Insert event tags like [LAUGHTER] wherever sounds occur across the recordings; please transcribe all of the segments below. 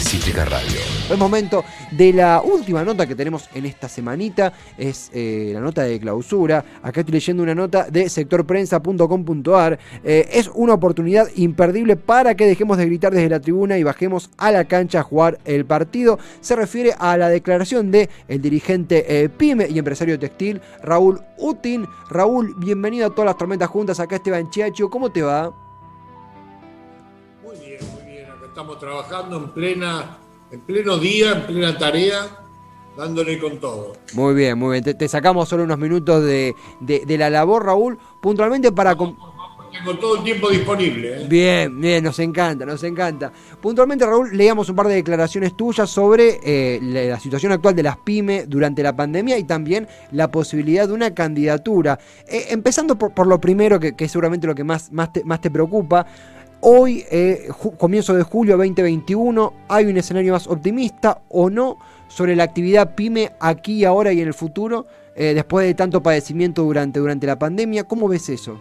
Cítrica Radio. Es momento de la última nota que tenemos en esta semanita. Es eh, la nota de clausura. Acá estoy leyendo una nota de sectorprensa.com.ar. Eh, es una oportunidad imperdible para que dejemos de gritar desde la tribuna y bajemos a la cancha a jugar el partido. Se refiere a la declaración de el dirigente eh, PYME y empresario textil Raúl Utin. Raúl, bienvenido a todas las tormentas juntas. Acá Esteban Chiacho. ¿Cómo te va? Estamos trabajando en plena, en pleno día, en plena tarea, dándole con todo. Muy bien, muy bien. Te, sacamos solo unos minutos de, la labor, Raúl, puntualmente para... Tengo todo el tiempo disponible. ¿eh? Bien, bien, nos encanta, nos encanta. Puntualmente, Raúl, leíamos un par de declaraciones tuyas sobre eh, la, situación actual de las pymes durante la pandemia y también la posibilidad de una candidatura. Eh, empezando por, lo primero, que, es seguramente lo que más, más, más te preocupa, Hoy, eh, comienzo de julio 2021, ¿hay un escenario más optimista o no sobre la actividad pyme aquí, ahora y en el futuro, eh, después de tanto padecimiento durante, durante la pandemia? ¿Cómo ves eso?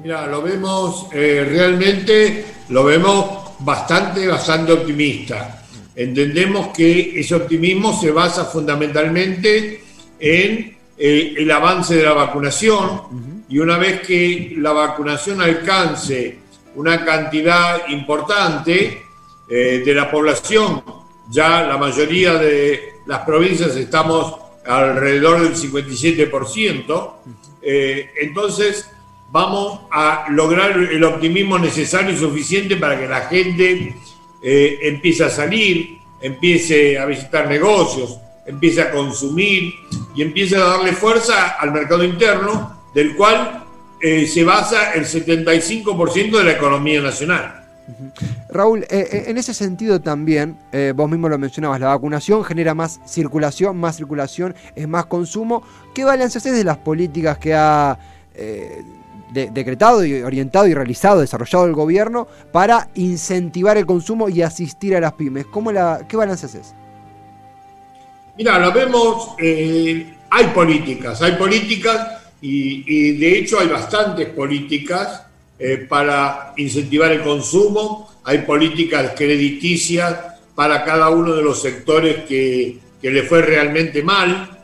Mira, lo vemos eh, realmente, lo vemos bastante, bastante optimista. Entendemos que ese optimismo se basa fundamentalmente en el avance de la vacunación y una vez que la vacunación alcance una cantidad importante eh, de la población. Ya la mayoría de las provincias estamos alrededor del 57%. Eh, entonces vamos a lograr el optimismo necesario y suficiente para que la gente eh, empiece a salir, empiece a visitar negocios, empiece a consumir y empiece a darle fuerza al mercado interno, del cual eh, se basa el 75% de la economía nacional. Raúl, eh, eh, en ese sentido también, vos mismo lo mencionabas, la vacunación genera más circulación, más circulación es más consumo. ¿Qué balance haces de las políticas que ha decretado y orientado y realizado, desarrollado el gobierno para incentivar el consumo y asistir a las pymes? ¿Cómo la, ¿Qué balance haces? Mira, lo vemos, hay políticas, hay políticas y, de hecho hay bastantes políticas eh, para incentivar el consumo, hay políticas crediticias para cada uno de los sectores que, le fue realmente mal.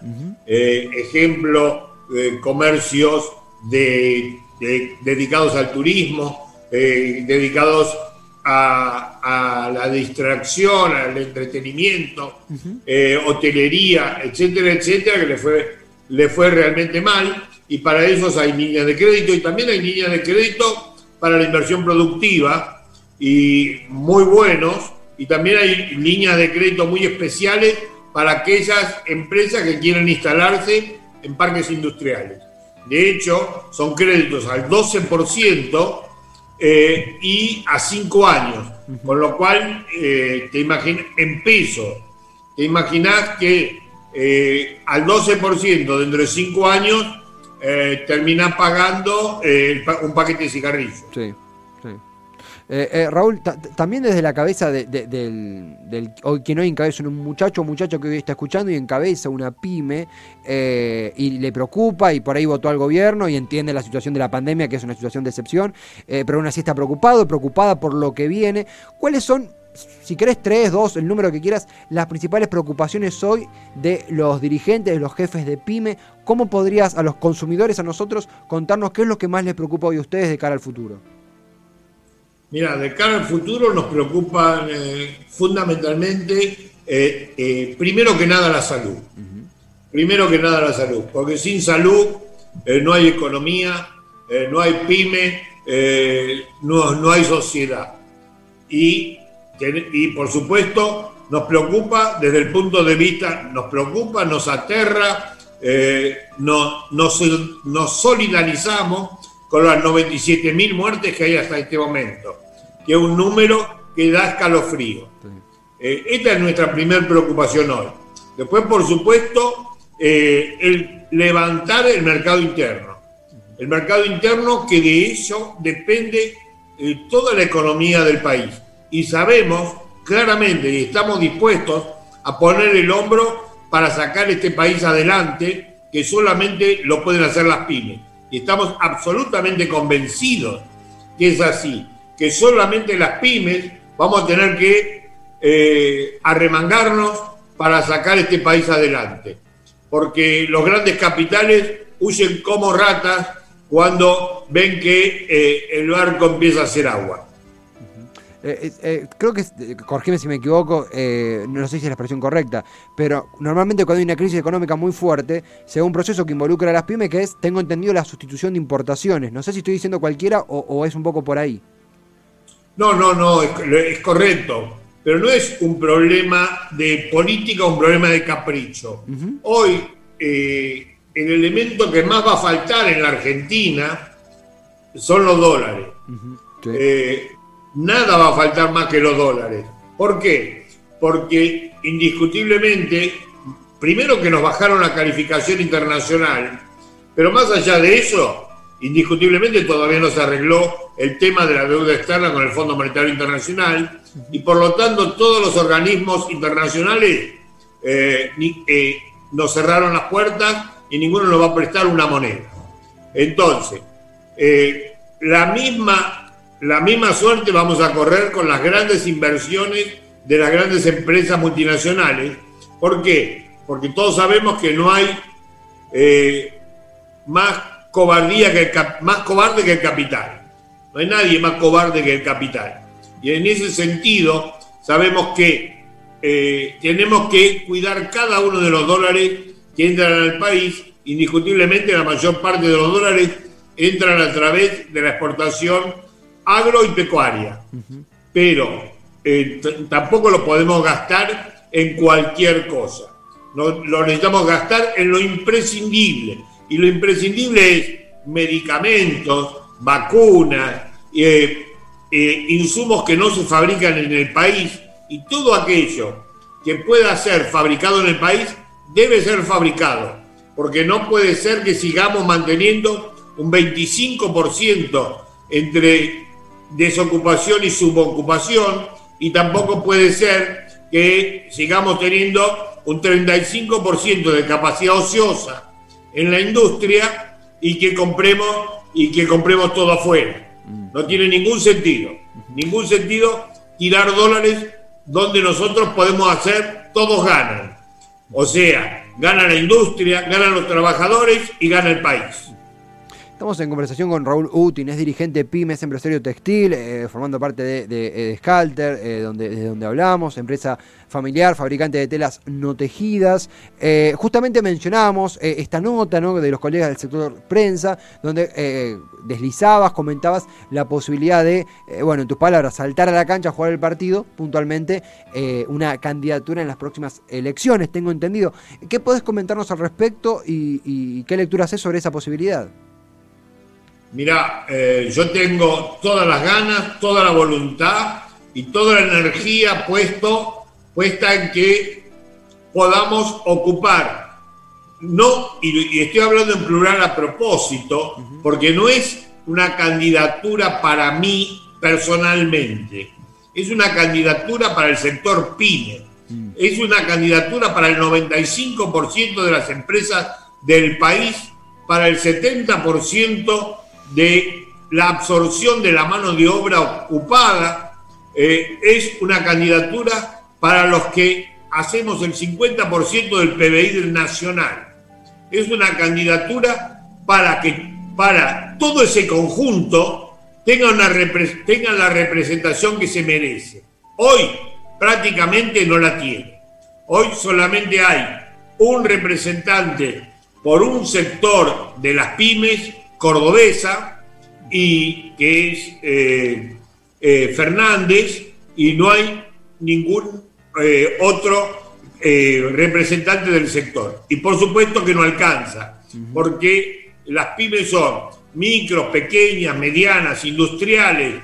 Eh, ejemplo, eh, comercios de, dedicados al turismo, dedicados a, la distracción, al entretenimiento, hotelería, etcétera, etcétera, que le fue, le fue realmente mal y para ellos hay líneas de crédito y también hay líneas de crédito para la inversión productiva y muy buenos y también hay líneas de crédito muy especiales para aquellas empresas que quieren instalarse en parques industriales. De hecho, son créditos al 12% eh, y a 5 años, con lo cual eh, te imaginas, en peso, te imaginas que eh, al 12% dentro de 5 años eh, termina pagando eh, un paquete de cigarrillos. Sí, sí. Eh, Raúl, también desde la cabeza del, del, hoy que no encabeza un muchacho o muchacho que hoy está escuchando y encabeza una pyme y le preocupa y por ahí votó al gobierno y entiende la situación de la pandemia que es una situación de excepción, pero aún así está preocupado, preocupada por lo que viene. ¿Cuáles son si querés tres, dos, el número que quieras, las principales preocupaciones hoy de los dirigentes, de los jefes de pyme, ¿cómo podrías a los consumidores, a nosotros, contarnos qué es lo que más les preocupa hoy a ustedes de cara al futuro? Mira, de cara al futuro nos preocupa eh, fundamentalmente, eh, eh, primero que nada, la salud. Primero que nada la salud, porque sin salud no hay economía, no hay pyme, no, no hay sociedad. Y y por supuesto nos preocupa desde el punto de vista, nos preocupa, nos aterra, eh, nos, nos, solidarizamos con las 97.000 muertes que hay hasta este momento, que es un número que da escalofrío. Eh, esta es nuestra primera preocupación hoy. Después, por supuesto, eh, el levantar el mercado interno. El mercado interno que de eso depende toda la economía del país y sabemos claramente y estamos dispuestos a poner el hombro para sacar este país adelante, que solamente lo pueden hacer las pymes. Y estamos absolutamente convencidos que es así, que solamente las pymes vamos a tener que eh, arremangarnos para sacar este país adelante, porque los grandes capitales huyen como ratas cuando ven que eh, el barco empieza a hacer agua. Eh, eh, eh, creo que, corrígeme si me equivoco, no sé si es la expresión correcta, pero normalmente cuando hay una crisis económica muy fuerte, se da un proceso que involucra a las pymes, que es, tengo entendido, la sustitución de importaciones. No sé si estoy diciendo cualquiera o, es un poco por ahí. No, no, no, es, correcto, pero no es un problema de política, un problema de capricho. Hoy, el elemento que más va a faltar en la Argentina son los dólares nada va a faltar más que los dólares. ¿Por qué? Porque indiscutiblemente, primero que nos bajaron la calificación internacional, pero más allá de eso, indiscutiblemente todavía no se arregló el tema de la deuda externa con el Fondo Monetario Internacional y por lo tanto todos los organismos internacionales eh, eh, nos cerraron las puertas y ninguno nos va a prestar una moneda. Entonces, eh, la misma la misma suerte vamos a correr con las grandes inversiones de las grandes empresas multinacionales. ¿Por qué? Porque todos sabemos que no hay eh, más cobardía que el, más cobarde que el capital. No hay nadie más cobarde que el capital. Y en ese sentido sabemos que eh, tenemos que cuidar cada uno de los dólares que entran al país. Indiscutiblemente la mayor parte de los dólares entran a través de la exportación agro y pecuaria. Pero eh, tampoco lo podemos gastar en cualquier cosa. No, lo necesitamos gastar en lo imprescindible. Y lo imprescindible es medicamentos, vacunas, eh, eh, insumos que no se fabrican en el país y todo aquello que pueda ser fabricado en el país debe ser fabricado. Porque no puede ser que sigamos manteniendo un 25% entre desocupación y subocupación y tampoco puede ser que sigamos teniendo un 35% de capacidad ociosa en la industria y que compremos y que compremos todo afuera. No tiene ningún sentido, ningún sentido tirar dólares donde nosotros podemos hacer, todos ganan. O sea, gana la industria, ganan los trabajadores y gana el país. Estamos en conversación con Raúl Utin, es dirigente PYME, empresario textil, eh, formando parte de, de, Scalter, eh, donde, de donde hablamos, empresa familiar, fabricante de telas no tejidas. Eh, justamente mencionábamos esta nota de los colegas del sector prensa, donde deslizabas, comentabas la posibilidad de, bueno, en tus palabras, saltar a la cancha, jugar el partido, puntualmente, una candidatura en las próximas elecciones, tengo entendido. ¿Qué podés comentarnos al respecto y, y qué lectura haces sobre esa posibilidad? Mira, eh, yo tengo todas las ganas, toda la voluntad y toda la energía puesto, puesta en que podamos ocupar, no, y, estoy hablando en plural a propósito, porque no es una candidatura para mí personalmente, es una candidatura para el sector PYME, mm. es una candidatura para el 95% de las empresas del país, para el 70% de la absorción de la mano de obra ocupada, eh, es una candidatura para los que hacemos el 50% del PBI nacional. Es una candidatura para que para todo ese conjunto tenga, una, tenga la representación que se merece. Hoy prácticamente no la tiene. Hoy solamente hay un representante por un sector de las pymes cordobesa y que es eh, eh, Fernández y no hay ningún eh, otro representante del sector. Y por supuesto que no alcanza, porque las pymes son micros, pequeñas, medianas, industriales,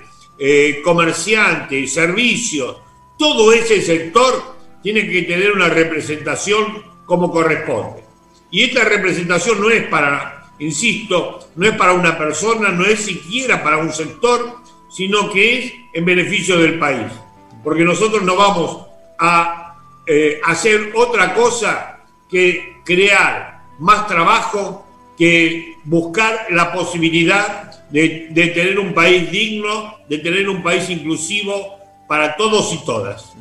comerciantes, servicios, todo ese sector tiene que tener una representación como corresponde. Y esta representación no es para insisto, no es para una persona, no es siquiera para un sector, sino que es en beneficio del país. Porque nosotros no vamos a eh, hacer otra cosa que crear más trabajo, que buscar la posibilidad de, tener un país digno, de tener un país inclusivo para todos y todas.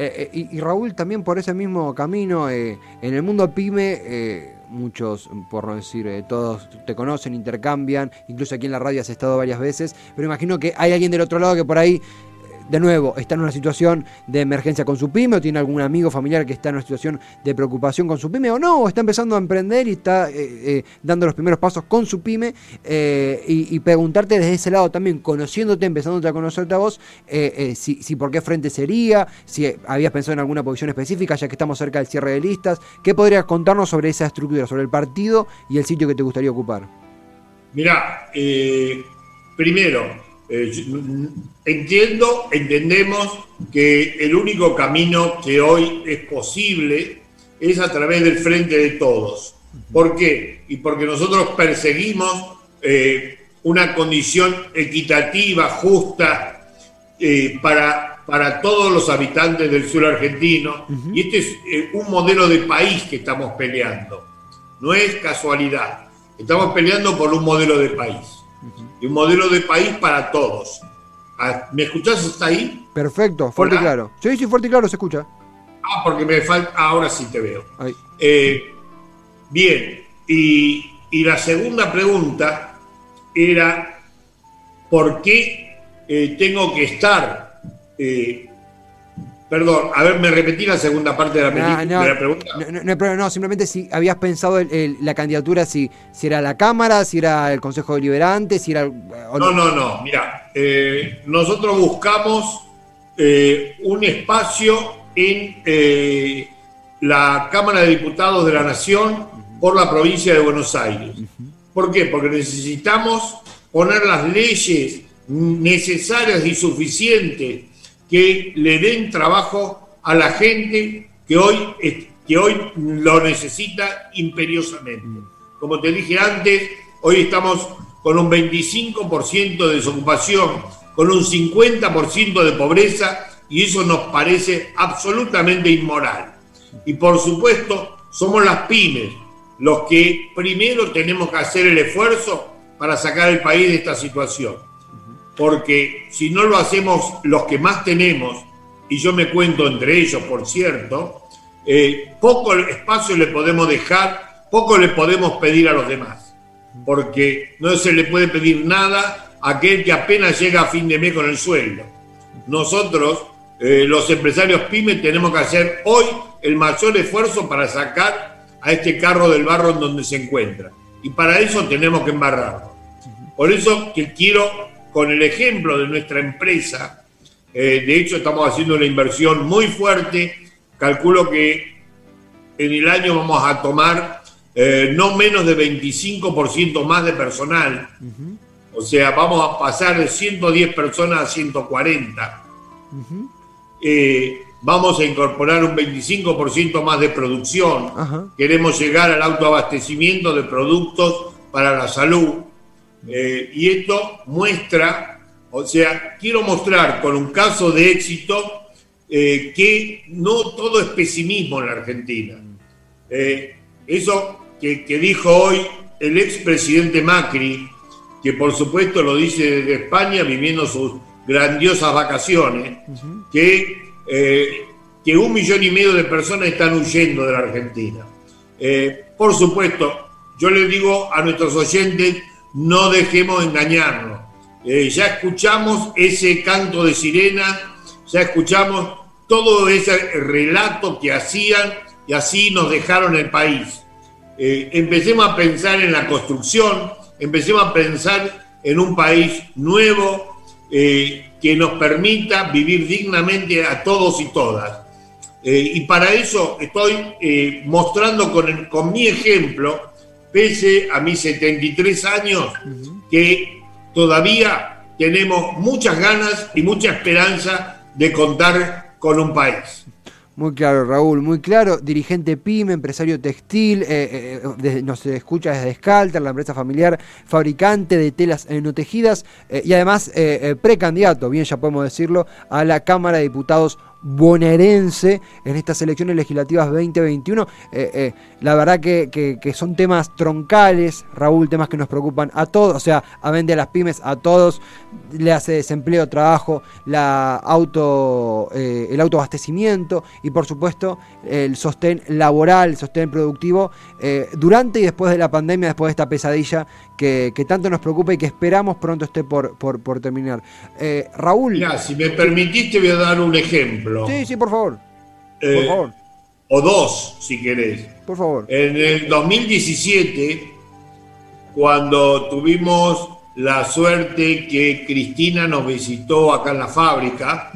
Eh, eh, y, Raúl, también por ese mismo camino, en el mundo pyme, muchos, por no decir todos, te conocen, intercambian, incluso aquí en la radio has estado varias veces, pero imagino que hay alguien del otro lado que por ahí de nuevo, está en una situación de emergencia con su pyme o tiene algún amigo familiar que está en una situación de preocupación con su pyme o no, o está empezando a emprender y está eh, eh, dando los primeros pasos con su pyme eh, y, preguntarte desde ese lado también, conociéndote, empezándote a conocerte a vos, si, si, por qué frente sería, si habías pensado en alguna posición específica, ya que estamos cerca del cierre de listas, ¿qué podrías contarnos sobre esa estructura, sobre el partido y el sitio que te gustaría ocupar? Mirá, primero, eh, entiendo, entendemos que el único camino que hoy es posible es a través del frente de todos. ¿Por qué? Y porque nosotros perseguimos eh, una condición equitativa, justa, eh, para, para todos los habitantes del sur argentino. Y este es un modelo de país que estamos peleando. No es casualidad. Estamos peleando por un modelo de país y un modelo de país para todos. Ah, ¿Me escuchás hasta ahí? Perfecto, fuerte y claro. Sí, sí, fuerte y claro, se escucha. Ah, porque me falta. ahora sí te veo. Eh, bien, y, la segunda pregunta era: ¿por qué eh, tengo que estar eh, Perdón, a ver, me repetí la segunda parte de la, la pregunta. No, no, simplemente si habías pensado la candidatura, si, si era la Cámara, si era el Consejo Deliberante, si era... No, no, no, mira, eh, nosotros buscamos eh, un espacio en eh, la Cámara de Diputados de la Nación por la provincia de Buenos Aires. ¿Por qué? Porque necesitamos poner las leyes necesarias y suficientes que le den trabajo a la gente que hoy, que hoy lo necesita imperiosamente. Como te dije antes, hoy estamos con un 25% de desocupación, con un 50% de pobreza, y eso nos parece absolutamente inmoral. Y por supuesto, somos las pymes los que primero tenemos que hacer el esfuerzo para sacar el país de esta situación porque si no lo hacemos los que más tenemos, y yo me cuento entre ellos, por cierto, eh, poco espacio le podemos dejar, poco le podemos pedir a los demás, porque no se le puede pedir nada a aquel que apenas llega a fin de mes con el sueldo. Nosotros, eh, los empresarios pymes, tenemos que hacer hoy el mayor esfuerzo para sacar a este carro del barro en donde se encuentra. Y para eso tenemos que embarrarlo. Por eso que quiero con el ejemplo de nuestra empresa, eh, de hecho estamos haciendo una inversión muy fuerte, calculo que en el año vamos a tomar eh, no menos de 25% más de personal, o sea, vamos a pasar de 110 personas a 140. Eh, vamos a incorporar un 25% más de producción. Queremos llegar al autoabastecimiento de productos para la salud. Eh, y esto muestra, o sea, quiero mostrar con un caso de éxito eh, que no todo es pesimismo en la Argentina. Eh, eso que, dijo hoy el expresidente Macri, que por supuesto lo dice desde España viviendo sus grandiosas vacaciones, que, que un millón y medio de personas están huyendo de la Argentina. por supuesto, yo le digo a nuestros oyentes, no dejemos engañarnos. Eh, ya escuchamos ese canto de sirena, ya escuchamos todo ese relato que hacían y así nos dejaron el país. Eh, empecemos a pensar en la construcción, empecemos a pensar en un país nuevo eh, que nos permita vivir dignamente a todos y todas. y para eso estoy mostrando con, con mi ejemplo pese a mis 73 años, que todavía tenemos muchas ganas y mucha esperanza de contar con un país. Muy claro, Raúl, muy claro. Dirigente PYME, empresario textil, eh, eh, nos escucha desde Scalter, la empresa familiar, fabricante de telas no tejidas eh, y además precandidato, bien ya podemos decirlo, a la Cámara de Diputados bonaerense en estas elecciones legislativas 2021. Eh, eh, la verdad que, que, son temas troncales, Raúl, temas que nos preocupan a todos, o sea, a vender a las pymes, a todos, le hace desempleo, trabajo, la auto, eh, el autoabastecimiento y por supuesto el sostén laboral, el sostén productivo durante y después de la pandemia, después de esta pesadilla que, tanto nos preocupa y que esperamos pronto esté por, por, terminar. Raúl. si me permitiste voy a dar un ejemplo. Sí, sí, por favor. por favor o dos, si querés. Por favor. En el 2017, cuando tuvimos la suerte que Cristina nos visitó acá en la fábrica,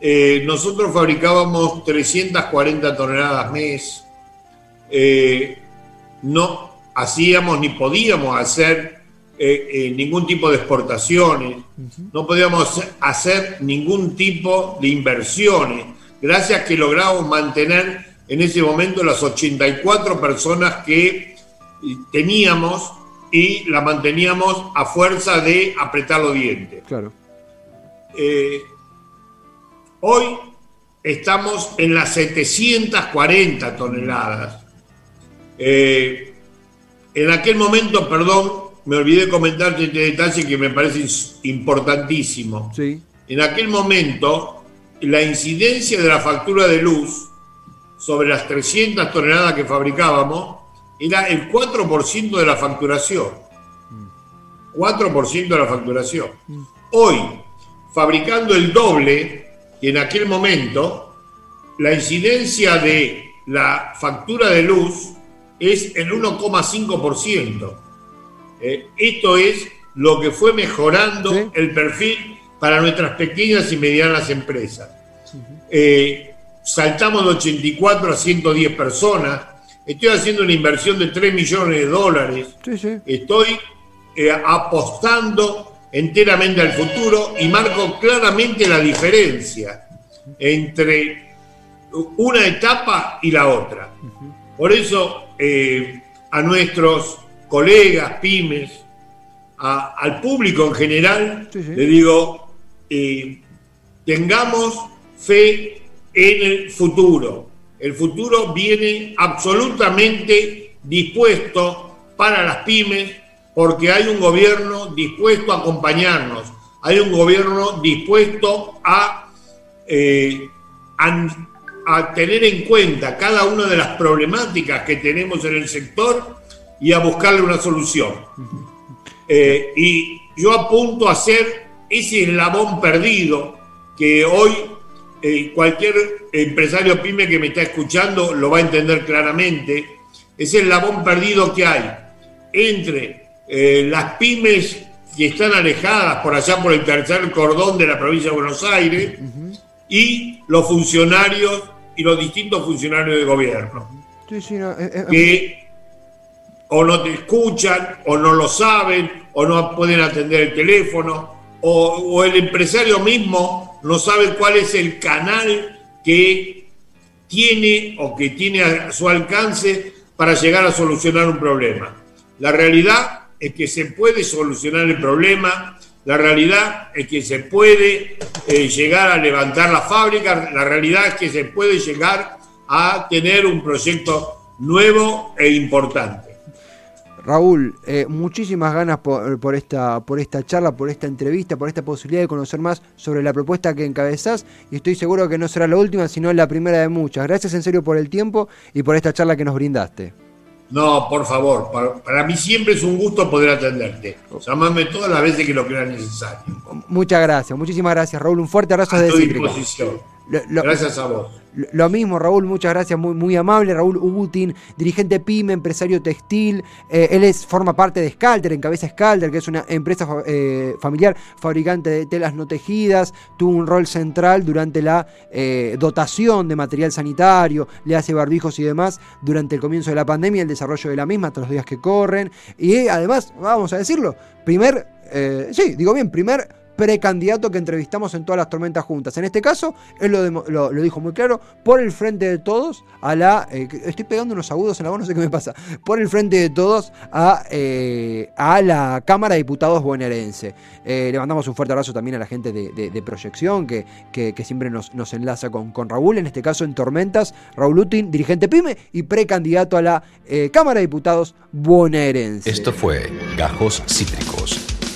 eh, nosotros fabricábamos 340 toneladas mes. Eh, no hacíamos ni podíamos hacer eh, ningún tipo de exportaciones, no podíamos hacer ningún tipo de inversiones gracias que logramos mantener en ese momento las 84 personas que teníamos y la manteníamos a fuerza de apretar los dientes. Claro. Eh, hoy estamos en las 740 toneladas. Eh, en aquel momento, perdón, me olvidé comentarte este detalle que me parece importantísimo. Sí. En aquel momento, la incidencia de la factura de luz sobre las 300 toneladas que fabricábamos era el 4% de la facturación. 4% de la facturación. Hoy, fabricando el doble, en aquel momento, la incidencia de la factura de luz es el 1,5%. Eh, esto es lo que fue mejorando el perfil para nuestras pequeñas y medianas empresas. Eh, saltamos de 84 a 110 personas. Estoy haciendo una inversión de 3 millones de dólares. Estoy eh, apostando enteramente al futuro y marco claramente la diferencia entre una etapa y la otra. Por eso eh, a nuestros colegas, pymes, al público en general, le digo, eh, tengamos fe en el futuro. El futuro viene absolutamente dispuesto para las pymes porque hay un gobierno dispuesto a acompañarnos, hay un gobierno dispuesto a, eh, a, tener en cuenta cada una de las problemáticas que tenemos en el sector y a buscarle una solución. Eh, y yo apunto a ser ese eslabón perdido que hoy eh, cualquier empresario pyme que me está escuchando lo va a entender claramente, ese eslabón perdido que hay entre eh, las pymes que están alejadas por allá por el tercer cordón de la provincia de Buenos Aires y los funcionarios y los distintos funcionarios de gobierno. que o no te escuchan, o no lo saben, o no pueden atender el teléfono, o, el empresario mismo no sabe cuál es el canal que tiene o que tiene a su alcance para llegar a solucionar un problema. La realidad es que se puede solucionar el problema, la realidad es que se puede eh, llegar a levantar la fábrica, la realidad es que se puede llegar a tener un proyecto nuevo e importante. Raúl, eh, muchísimas ganas por, esta, por esta charla, por esta entrevista, por esta posibilidad de conocer más sobre la propuesta que encabezás y estoy seguro que no será la última, sino la primera de muchas. Gracias en serio por el tiempo y por esta charla que nos brindaste. No, por favor, para, mí siempre es un gusto poder atenderte. Llámame todas las veces que lo creas necesario. Muchas gracias, muchísimas gracias Raúl. Un fuerte abrazo de disposición. Gracias a vos. Lo mismo, Raúl, muchas gracias, muy, muy amable. Raúl Ubutin, dirigente PYME, empresario textil. Eh, él es, forma parte de Scalter, encabeza Scalter, que es una empresa eh, familiar fabricante de telas no tejidas. Tuvo un rol central durante la eh, dotación de material sanitario, le hace barbijos y demás durante el comienzo de la pandemia, el desarrollo de la misma hasta los días que corren. Y además, vamos a decirlo, primer, sí, digo bien, primer precandidato que entrevistamos en todas las tormentas juntas. En este caso, él lo, dijo muy claro, por el frente de todos a la... Eh, estoy pegando unos agudos en la voz, [LAUGHS] no sé qué me pasa. Por el frente de todos a, eh, a la Cámara de Diputados bonaerense. Eh, le mandamos un fuerte abrazo también a la gente de, Proyección, que, que, siempre nos, nos enlaza con, con, Raúl, en este caso en Tormentas, Raúl Utin, dirigente PYME y precandidato a la Cámara de Diputados bonaerense. Esto fue Gajos Cítricos.